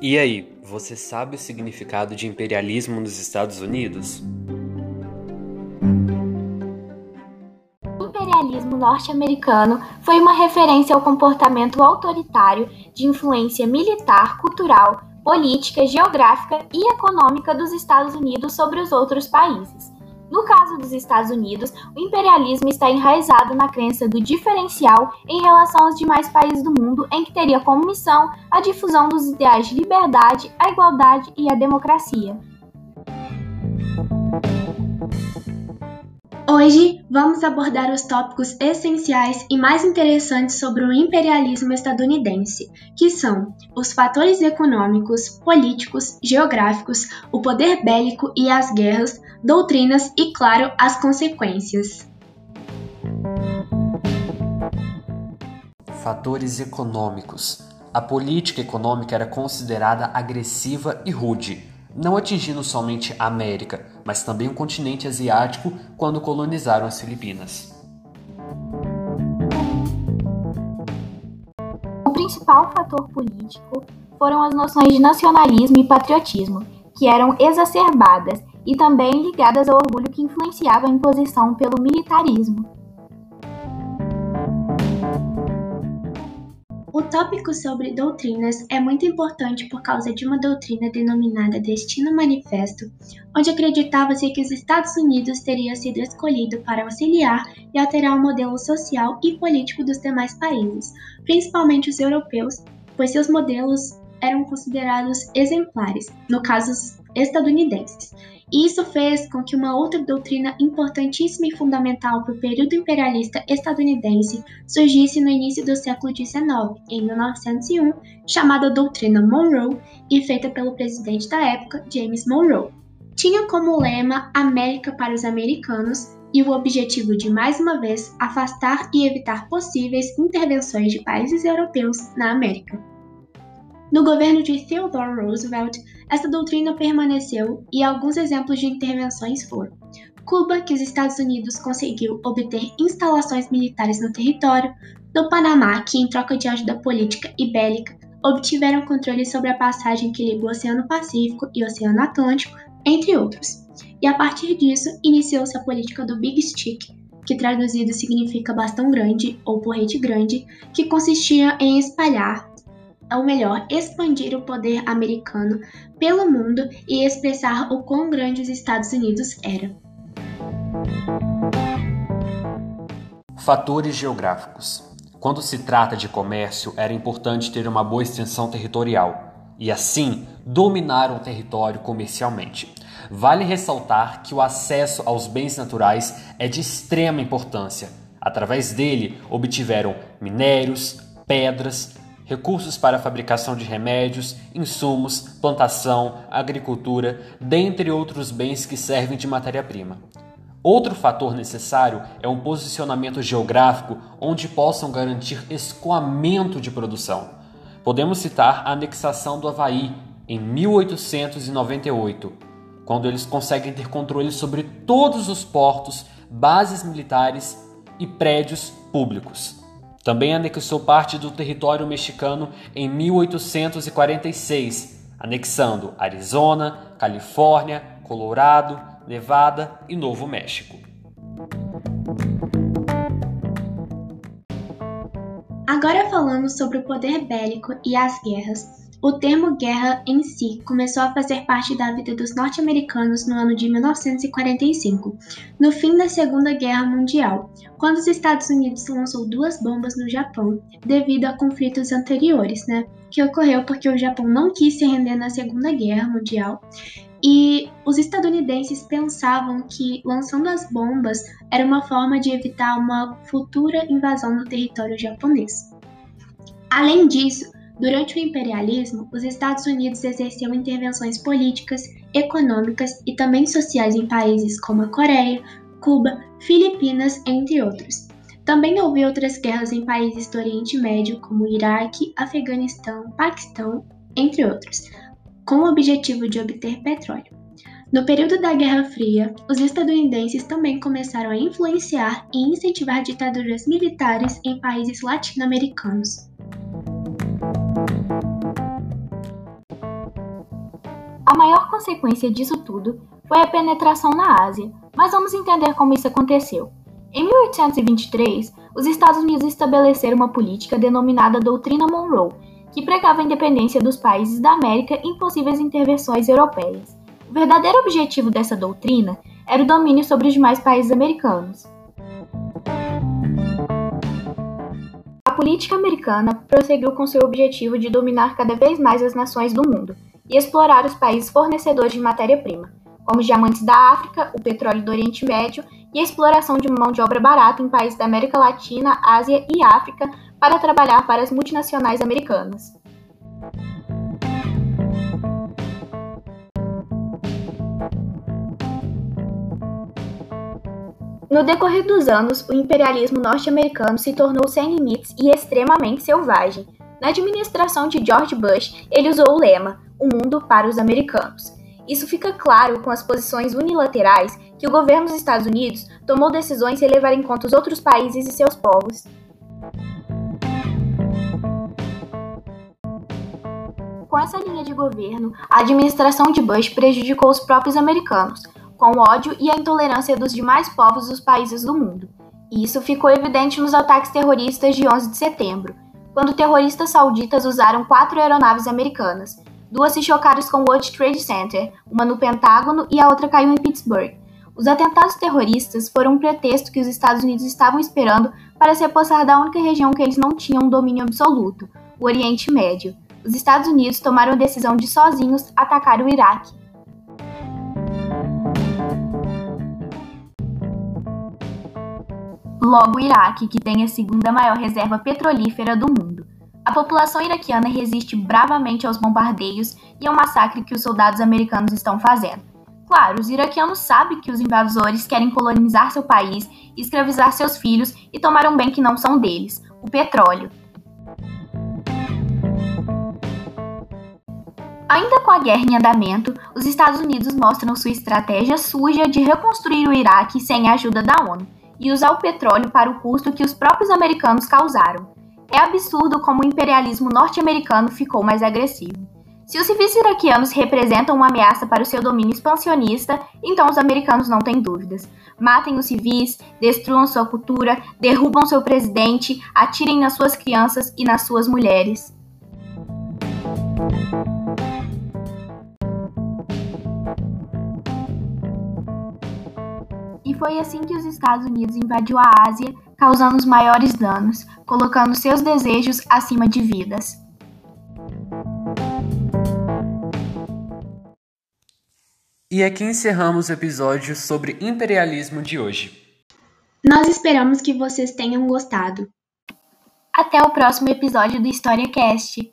E aí, você sabe o significado de imperialismo nos Estados Unidos? O imperialismo norte-americano foi uma referência ao comportamento autoritário de influência militar, cultural, política, geográfica e econômica dos Estados Unidos sobre os outros países. No caso dos Estados Unidos, o imperialismo está enraizado na crença do diferencial em relação aos demais países do mundo, em que teria como missão a difusão dos ideais de liberdade, a igualdade e a democracia. Hoje vamos abordar os tópicos essenciais e mais interessantes sobre o imperialismo estadunidense, que são os fatores econômicos, políticos, geográficos, o poder bélico e as guerras, doutrinas e, claro, as consequências. Fatores econômicos. A política econômica era considerada agressiva e rude não atingindo somente a América, mas também o continente asiático quando colonizaram as Filipinas. O principal fator político foram as noções de nacionalismo e patriotismo, que eram exacerbadas e também ligadas ao orgulho que influenciava a imposição pelo militarismo. O tópico sobre doutrinas é muito importante por causa de uma doutrina denominada Destino Manifesto, onde acreditava-se que os Estados Unidos teria sido escolhido para auxiliar e alterar o modelo social e político dos demais países, principalmente os europeus, pois seus modelos eram considerados exemplares, no caso estadunidenses, e isso fez com que uma outra doutrina importantíssima e fundamental para o período imperialista estadunidense surgisse no início do século XIX, em 1901, chamada Doutrina Monroe e feita pelo presidente da época, James Monroe. Tinha como lema América para os americanos e o objetivo de, mais uma vez, afastar e evitar possíveis intervenções de países europeus na América. No governo de Theodore Roosevelt, essa doutrina permaneceu e alguns exemplos de intervenções foram Cuba, que os Estados Unidos conseguiu obter instalações militares no território, no Panamá, que em troca de ajuda política e bélica obtiveram controle sobre a passagem que liga o Oceano Pacífico e o Oceano Atlântico, entre outros. E a partir disso, iniciou-se a política do Big Stick, que traduzido significa bastão grande ou porrete grande, que consistia em espalhar ou melhor, expandir o poder americano pelo mundo e expressar o quão grande os Estados Unidos era. Fatores geográficos. Quando se trata de comércio, era importante ter uma boa extensão territorial e, assim, dominar um território comercialmente. Vale ressaltar que o acesso aos bens naturais é de extrema importância. Através dele, obtiveram minérios, pedras, recursos para a fabricação de remédios, insumos, plantação, agricultura, dentre outros bens que servem de matéria-prima. Outro fator necessário é um posicionamento geográfico onde possam garantir escoamento de produção. Podemos citar a anexação do Havaí em 1898, quando eles conseguem ter controle sobre todos os portos, bases militares e prédios públicos. Também anexou parte do território mexicano em 1846, anexando Arizona, Califórnia, Colorado, Nevada e Novo México. Agora falando sobre o poder bélico e as guerras. O termo guerra em si começou a fazer parte da vida dos norte-americanos no ano de 1945, no fim da Segunda Guerra Mundial, quando os Estados Unidos lançou duas bombas no Japão devido a conflitos anteriores, né? Que ocorreu porque o Japão não quis se render na Segunda Guerra Mundial e os estadunidenses pensavam que lançando as bombas era uma forma de evitar uma futura invasão no território japonês. Além disso, Durante o imperialismo, os Estados Unidos exerciam intervenções políticas, econômicas e também sociais em países como a Coreia, Cuba, Filipinas, entre outros. Também houve outras guerras em países do Oriente Médio, como Iraque, Afeganistão, Paquistão, entre outros, com o objetivo de obter petróleo. No período da Guerra Fria, os estadunidenses também começaram a influenciar e incentivar ditaduras militares em países latino-americanos. Maior consequência disso tudo foi a penetração na Ásia, mas vamos entender como isso aconteceu. Em 1823, os Estados Unidos estabeleceram uma política denominada Doutrina Monroe, que pregava a independência dos países da América em possíveis intervenções europeias. O verdadeiro objetivo dessa doutrina era o domínio sobre os demais países americanos. A política americana prosseguiu com seu objetivo de dominar cada vez mais as nações do mundo e explorar os países fornecedores de matéria-prima, como os diamantes da África, o petróleo do Oriente Médio e a exploração de mão de obra barata em países da América Latina, Ásia e África para trabalhar para as multinacionais americanas. No decorrer dos anos, o imperialismo norte-americano se tornou sem limites e extremamente selvagem. Na administração de George Bush, ele usou o lema: O mundo para os americanos. Isso fica claro com as posições unilaterais que o governo dos Estados Unidos tomou decisões sem levar em conta os outros países e seus povos. Com essa linha de governo, a administração de Bush prejudicou os próprios americanos, com o ódio e a intolerância dos demais povos dos países do mundo. E isso ficou evidente nos ataques terroristas de 11 de setembro, quando terroristas sauditas usaram quatro aeronaves americanas. Duas se chocaram com o World Trade Center, uma no Pentágono e a outra caiu em Pittsburgh. Os atentados terroristas foram um pretexto que os Estados Unidos estavam esperando para se apossar da única região que eles não tinham um domínio absoluto, o Oriente Médio. Os Estados Unidos tomaram a decisão de sozinhos atacar o Iraque. Logo, o Iraque, que tem a segunda maior reserva petrolífera do mundo. A população iraquiana resiste bravamente aos bombardeios e ao massacre que os soldados americanos estão fazendo. Claro, os iraquianos sabem que os invasores querem colonizar seu país, escravizar seus filhos e tomar um bem que não são deles: o petróleo. Ainda com a guerra em andamento, os Estados Unidos mostram sua estratégia suja de reconstruir o Iraque sem a ajuda da ONU e usar o petróleo para o custo que os próprios americanos causaram. É absurdo como o imperialismo norte-americano ficou mais agressivo. Se os civis iraquianos representam uma ameaça para o seu domínio expansionista, então os americanos não têm dúvidas. Matem os civis, destruam sua cultura, derrubam seu presidente, atirem nas suas crianças e nas suas mulheres. E foi assim que os Estados Unidos invadiu a Ásia, causando os maiores danos, colocando seus desejos acima de vidas. E aqui encerramos o episódio sobre imperialismo de hoje. Nós esperamos que vocês tenham gostado. Até o próximo episódio do HistóriaCast.